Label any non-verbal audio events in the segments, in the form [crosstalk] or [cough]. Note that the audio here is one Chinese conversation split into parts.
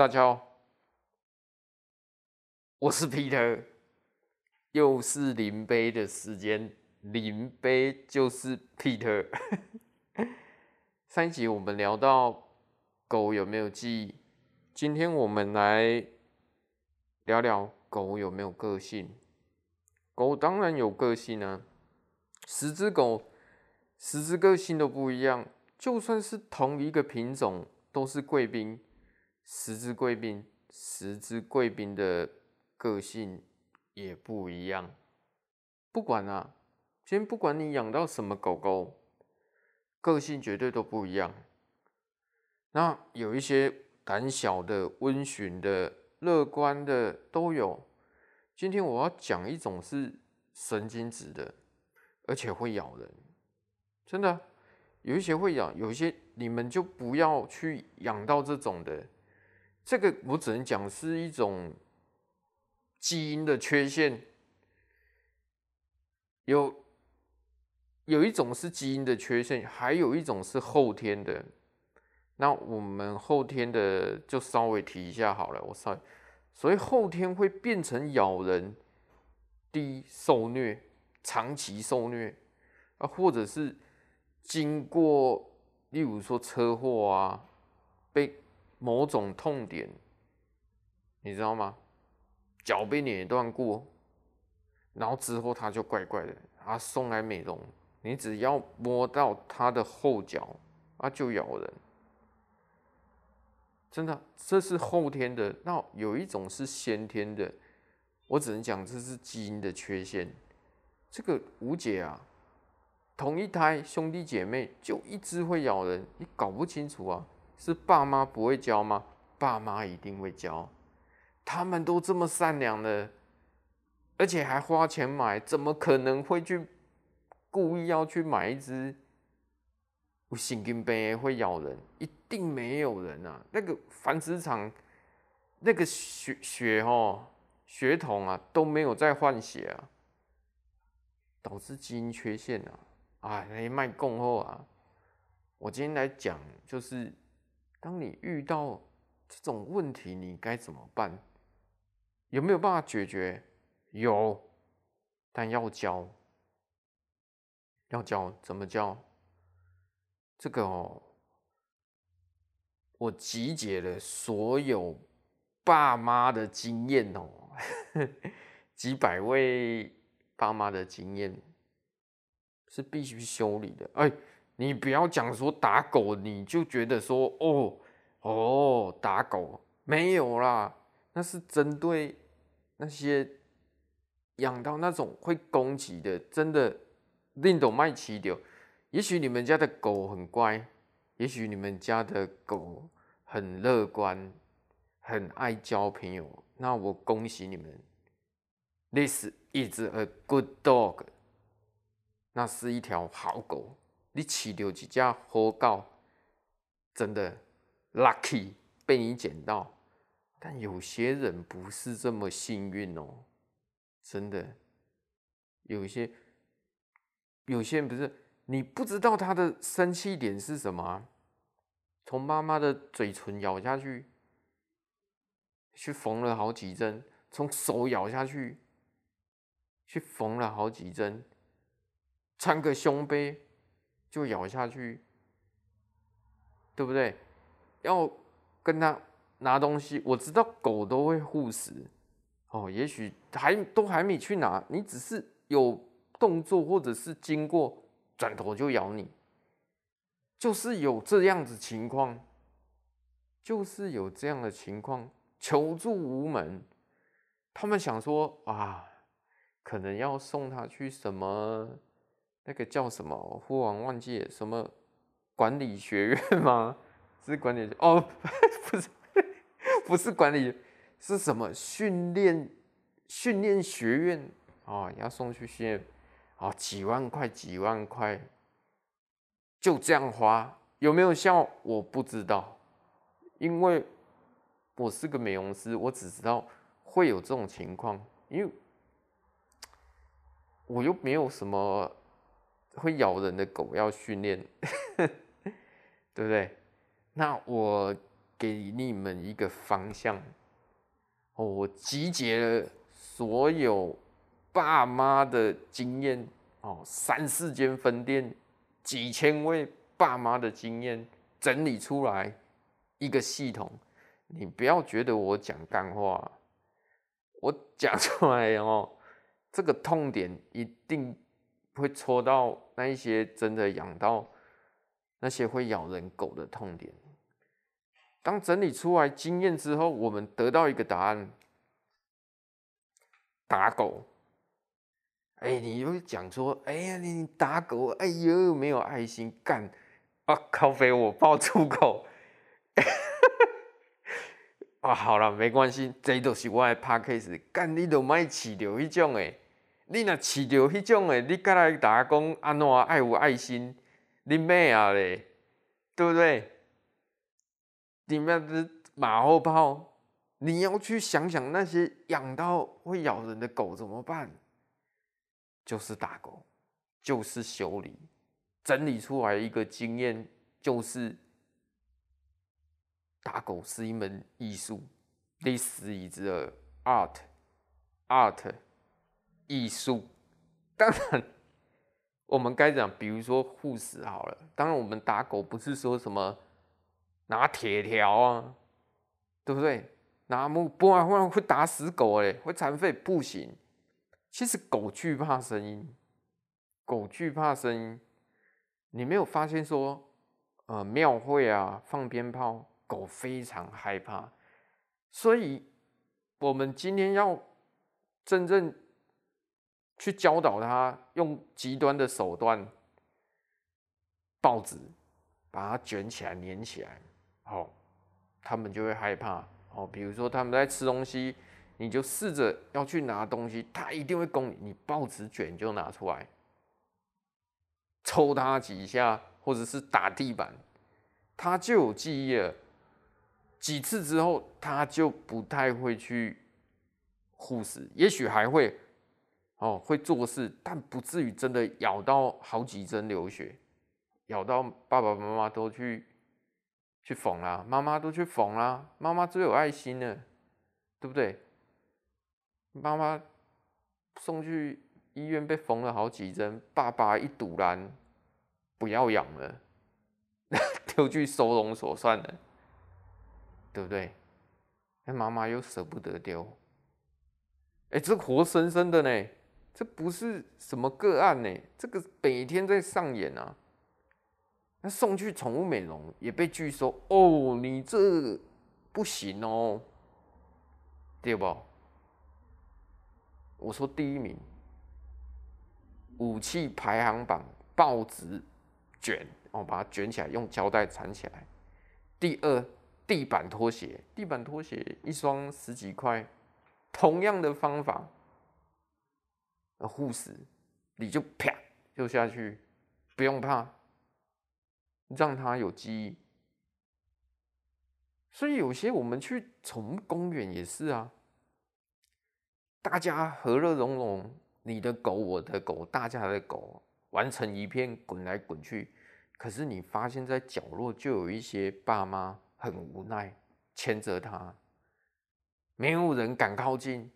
大家好，我是 Peter，又是临杯的时间，临杯就是 Peter。[laughs] 上一集我们聊到狗有没有记忆，今天我们来聊聊狗有没有个性。狗当然有个性啊，十只狗，十只个性都不一样，就算是同一个品种，都是贵宾。十只贵宾，十只贵宾的个性也不一样。不管啊，先不管你养到什么狗狗，个性绝对都不一样。那有一些胆小的、温驯的、乐观的都有。今天我要讲一种是神经质的，而且会咬人。真的，有一些会咬，有一些你们就不要去养到这种的。这个我只能讲是一种基因的缺陷，有有一种是基因的缺陷，还有一种是后天的。那我们后天的就稍微提一下好了。我稍微，所以后天会变成咬人，第一受虐，长期受虐啊，或者是经过，例如说车祸啊，被。某种痛点，你知道吗？脚被碾断过，然后之后它就怪怪的，它送来美容，你只要摸到它的后脚，它就咬人。真的，这是后天的。那有一种是先天的，我只能讲这是基因的缺陷。这个无解啊，同一胎兄弟姐妹就一只会咬人，你搞不清楚啊。是爸妈不会教吗？爸妈一定会教，他们都这么善良的，而且还花钱买，怎么可能会去故意要去买一只有神经病会咬人？一定没有人啊！那个繁殖场那个血血哦血统啊都没有在换血啊，导致基因缺陷啊！哎，那卖供后啊！我今天来讲就是。当你遇到这种问题，你该怎么办？有没有办法解决？有，但要教，要教怎么教？这个哦，我集结了所有爸妈的经验哦，[laughs] 几百位爸妈的经验是必须修理的。哎。你不要讲说打狗，你就觉得说哦哦打狗没有啦，那是针对那些养到那种会攻击的，真的令都卖起掉。也许你们家的狗很乖，也许你们家的狗很乐观，很爱交朋友，那我恭喜你们，This is a good dog，那是一条好狗。你饲到几只好狗，真的 lucky 被你捡到，但有些人不是这么幸运哦，真的，有些有些人不是，你不知道他的生气点是什么，从妈妈的嘴唇咬下去，去缝了好几针，从手咬下去，去缝了好几针，穿个胸杯。就咬下去，对不对？要跟他拿东西，我知道狗都会护食哦。也许还都还没去拿，你只是有动作或者是经过，转头就咬你，就是有这样子情况，就是有这样的情况，求助无门。他们想说啊，可能要送他去什么？那个叫什么？忽然忘记什么管理学院吗？[laughs] 是管理哦，不是，[laughs] 不是管理，是什么训练训练学院哦，要送去训练哦，几万块，几万块，就这样花，有没有效？我不知道，因为我是个美容师，我只知道会有这种情况，因为我又没有什么。会咬人的狗要训练，[laughs] 对不对？那我给你们一个方向。我集结了所有爸妈的经验，哦，三四间分店，几千位爸妈的经验，整理出来一个系统。你不要觉得我讲干话，我讲出来哦，这个痛点一定会戳到那一些真的养到那些会咬人狗的痛点。当整理出来经验之后，我们得到一个答案：打狗。哎，你又讲说，哎呀，你打狗，哎呦，没有爱心，干啊，靠北，我爆粗口。[laughs] 啊，好了，没关系，这都是我的 Podcast。干，你都莫饲着迄种诶，你若饲着迄种诶，你甲来大家讲安怎爱有爱心，你咩啊咧？对不对？你们是马后炮，你要去想想那些养到会咬人的狗怎么办？就是打狗，就是修理，整理出来一个经验，就是。打狗是一门艺术，This is a art，art，艺术。当然，我们该讲，比如说护士好了。当然，我们打狗不是说什么拿铁条啊，对不对？拿木不然会会打死狗哎，会残废不行。其实狗惧怕声音，狗惧怕声音。你没有发现说，呃，庙会啊，放鞭炮。狗非常害怕，所以我们今天要真正去教导他，用极端的手段，报纸把它卷起来、粘起来，好，他们就会害怕。哦，比如说他们在吃东西，你就试着要去拿东西，他一定会攻你。你报纸卷就拿出来，抽他几下，或者是打地板，他就有记忆了。几次之后，他就不太会去护食，也许还会哦会做事，但不至于真的咬到好几针流血，咬到爸爸妈妈都去去缝啦，妈妈都去缝啦，妈妈最有爱心了，对不对？妈妈送去医院被缝了好几针，爸爸一赌烂，不要养了，[laughs] 丢去收容所算了。对不对？那妈妈又舍不得丢，哎，这活生生的呢，这不是什么个案呢，这个每天在上演啊。那送去宠物美容也被拒收哦，你这不行哦，对不？我说第一名，武器排行榜报纸卷，我把它卷起来，用胶带缠起来。第二。地板拖鞋，地板拖鞋一双十几块，同样的方法，护食，你就啪就下去，不用怕，让他有记忆。所以有些我们去宠物公园也是啊，大家和乐融融，你的狗我的狗，大家的狗玩成一片，滚来滚去。可是你发现，在角落就有一些爸妈。很无奈，牵着它，没有人敢靠近，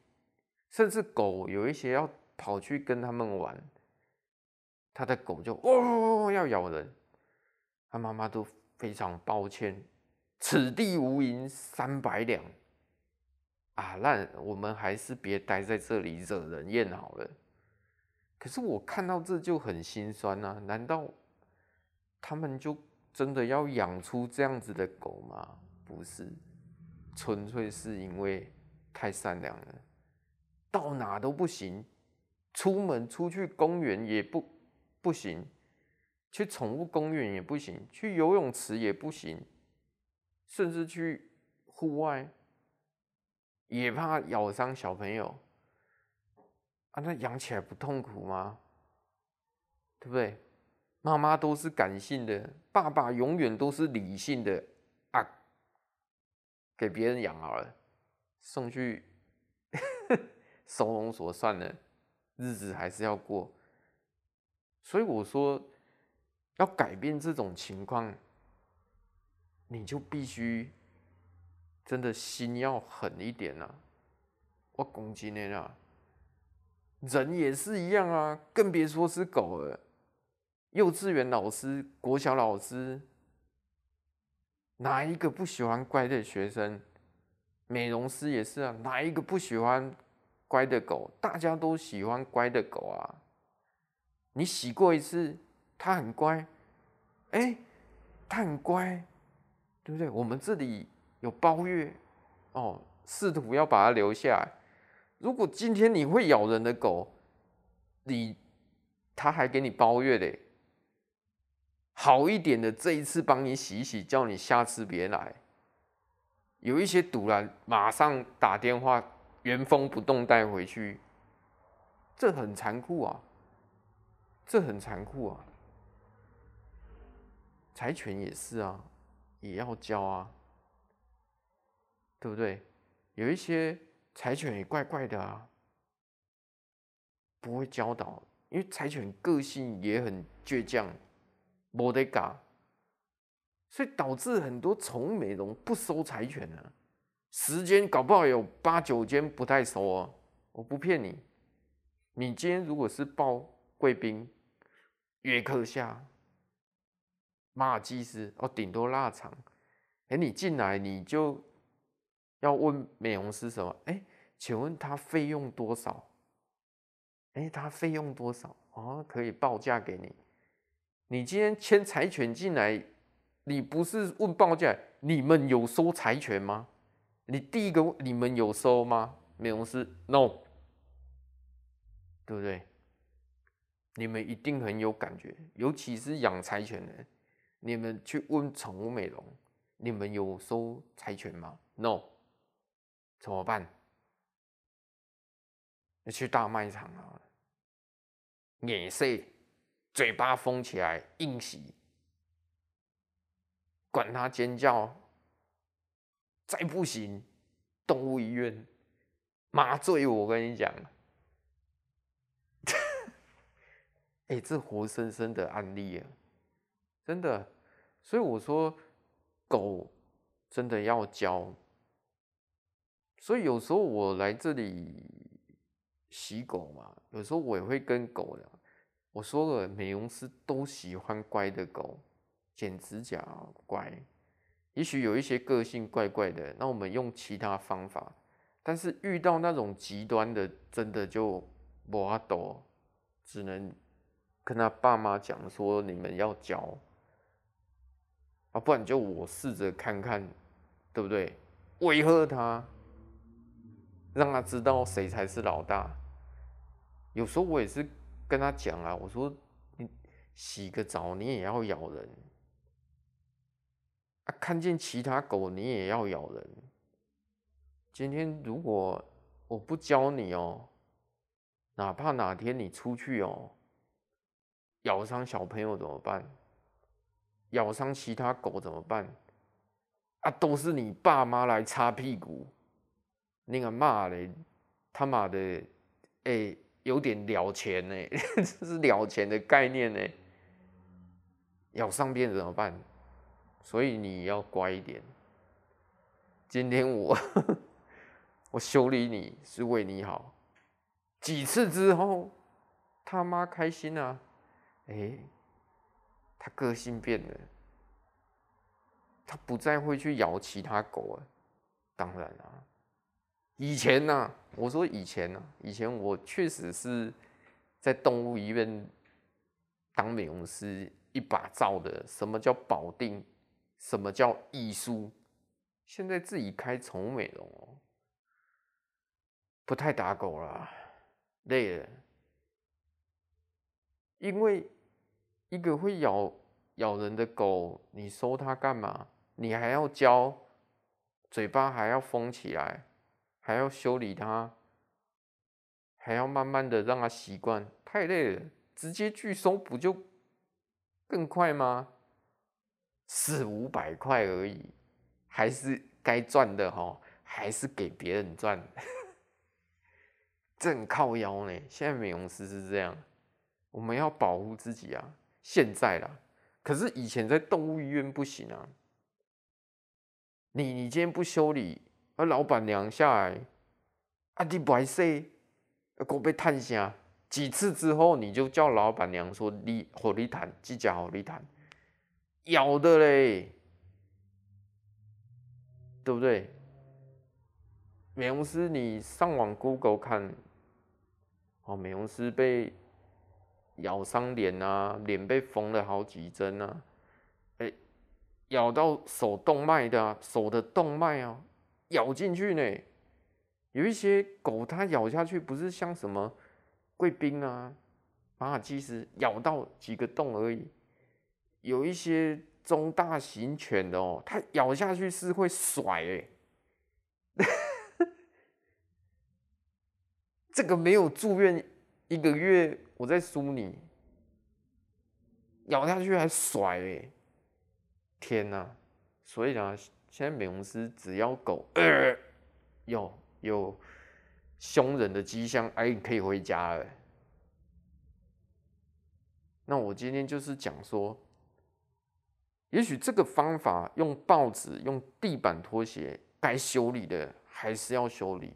甚至狗有一些要跑去跟他们玩，他的狗就哦要咬人，他妈妈都非常抱歉，此地无银三百两啊，那我们还是别待在这里惹人厌好了。可是我看到这就很心酸啊，难道他们就？真的要养出这样子的狗吗？不是，纯粹是因为太善良了，到哪都不行，出门出去公园也不不行，去宠物公园也不行，去游泳池也不行，甚至去户外也怕咬伤小朋友啊！那养起来不痛苦吗？对不对？妈妈都是感性的，爸爸永远都是理性的啊！给别人养好了，送去 [laughs] 收容所算了，日子还是要过。所以我说，要改变这种情况，你就必须真的心要狠一点啊！我攻击你啦，人也是一样啊，更别说是狗了。幼稚园老师、国小老师，哪一个不喜欢乖的学生？美容师也是啊，哪一个不喜欢乖的狗？大家都喜欢乖的狗啊。你洗过一次，它很乖，哎，它很乖，对不对？我们这里有包月哦，试图要把它留下来。如果今天你会咬人的狗，你它还给你包月嘞。好一点的，这一次帮你洗一洗，叫你下次别来。有一些赌烂，马上打电话原封不动带回去，这很残酷啊！这很残酷啊！柴犬也是啊，也要教啊，对不对？有一些柴犬也怪怪的啊，不会教导，因为柴犬个性也很倔强。没得搞，所以导致很多宠物美容不收柴犬呢。十间搞不好有八九间不太熟哦，我不骗你。你今天如果是报贵宾、约克夏、马尔济斯哦，顶多腊肠，哎，你进来你就要问美容师什么？哎，请问他费用多少？哎，他费用多少？哦，可以报价给你。你今天牵柴犬进来，你不是问报价？你们有收柴犬吗？你第一个，你们有收吗？美容师，no，对不对？你们一定很有感觉，尤其是养柴犬的，你们去问宠物美容，你们有收柴犬吗？no，怎么办？你去大卖场啊，眼色。嘴巴封起来，硬洗，管他尖叫，再不行，动物医院麻醉我。跟你讲，哎、[laughs] 欸，这活生生的案例啊，真的。所以我说，狗真的要教。所以有时候我来这里洗狗嘛，有时候我也会跟狗聊。我说了，美容师都喜欢乖的狗，剪指甲乖。也许有一些个性怪怪的，那我们用其他方法。但是遇到那种极端的，真的就没办法，只能跟他爸妈讲说，你们要教啊，不然就我试着看看，对不对？威吓他，让他知道谁才是老大。有时候我也是。跟他讲啊，我说你洗个澡你也要咬人啊，看见其他狗你也要咬人。今天如果我不教你哦，哪怕哪天你出去哦，咬伤小朋友怎么办？咬伤其他狗怎么办？啊，都是你爸妈来擦屁股，那个骂嘞，他妈的，哎、有点了钱呢，[laughs] 这是了钱的概念呢。咬伤别人怎么办？所以你要乖一点。今天我我修理你是为你好，几次之后他妈开心啊！哎，他个性变了，他不再会去咬其他狗了。当然了。以前呢、啊，我说以前呢、啊，以前我确实是在动物医院当美容师一把罩的。什么叫保定？什么叫艺术？现在自己开宠物美容哦，不太打狗了，累了。因为一个会咬咬人的狗，你收它干嘛？你还要教，嘴巴还要封起来。还要修理它，还要慢慢的让它习惯，太累了。直接拒收不就更快吗？四五百块而已，还是该赚的哈，还是给别人赚。正靠腰呢。现在美容师是这样，我们要保护自己啊。现在啦，可是以前在动物医院不行啊。你你今天不修理，而老板娘下来，啊你不爱说，给我被探下几次之后，你就叫老板娘说你和你谈，几家和你谈，咬的嘞，对不对？美容师，你上网 Google 看，哦，美容师被咬伤脸啊，脸被缝了好几针啊，哎，咬到手动脉的啊，手的动脉啊，咬进去呢。有一些狗它咬下去不是像什么贵宾啊、马尔济斯咬到几个洞而已，有一些中大型犬的哦，它咬下去是会甩哎。这个没有住院一个月，我在输你，咬下去还甩哎！天哪！所以呢，现在美容师只要狗有有凶人的迹象，哎，你可以回家了。那我今天就是讲说，也许这个方法用报纸、用地板拖鞋该修理的还是要修理。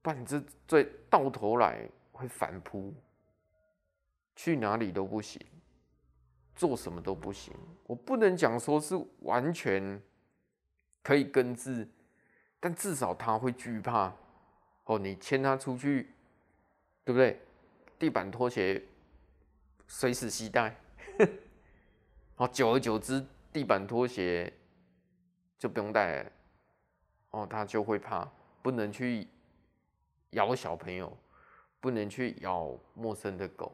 不然这最到头来会反扑，去哪里都不行，做什么都不行。我不能讲说是完全可以根治，但至少他会惧怕。哦，你牵他出去，对不对？地板拖鞋随时携带，哦，久而久之，地板拖鞋就不用带了。哦，他就会怕，不能去。咬小朋友，不能去咬陌生的狗。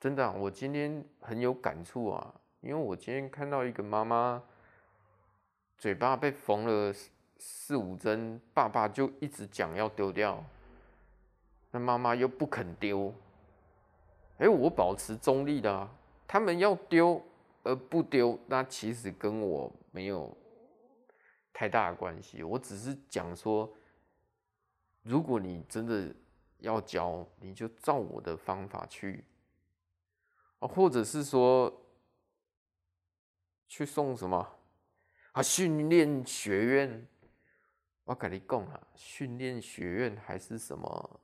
真的，我今天很有感触啊，因为我今天看到一个妈妈嘴巴被缝了四五针，爸爸就一直讲要丢掉，那妈妈又不肯丢。哎，我保持中立的啊，他们要丢而不丢，那其实跟我没有太大的关系，我只是讲说。如果你真的要教，你就照我的方法去，或者是说去送什么啊？训练学院，我跟你讲啊，训练学院还是什么，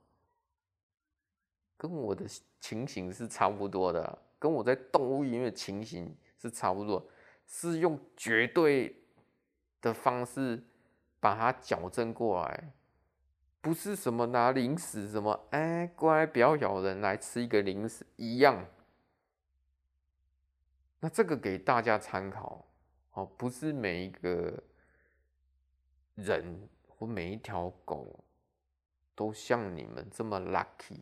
跟我的情形是差不多的，跟我在动物医院的情形是差不多，是用绝对的方式把它矫正过来。不是什么拿零食，什么哎乖，不要咬人，来吃一个零食一样。那这个给大家参考哦，不是每一个人或每一条狗都像你们这么 lucky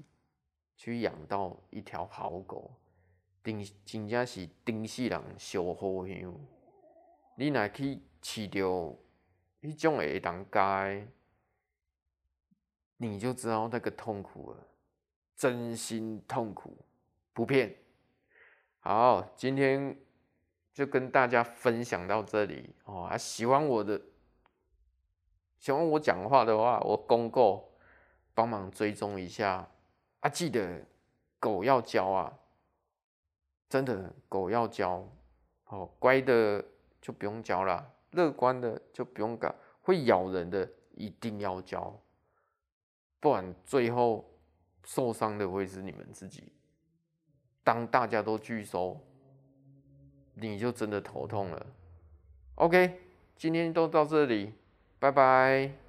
去养到一条好狗，真真正是顶世人烧好香。你若去饲着迄种会当家。你就知道那个痛苦了，真心痛苦，不骗。好，今天就跟大家分享到这里哦。啊，喜欢我的，喜欢我讲话的话，我公告帮忙追踪一下啊。记得狗要教啊，真的狗要教哦。乖的就不用教了，乐观的就不用搞，会咬人的一定要教。不然最后受伤的会是你们自己。当大家都拒收，你就真的头痛了。OK，今天都到这里，拜拜。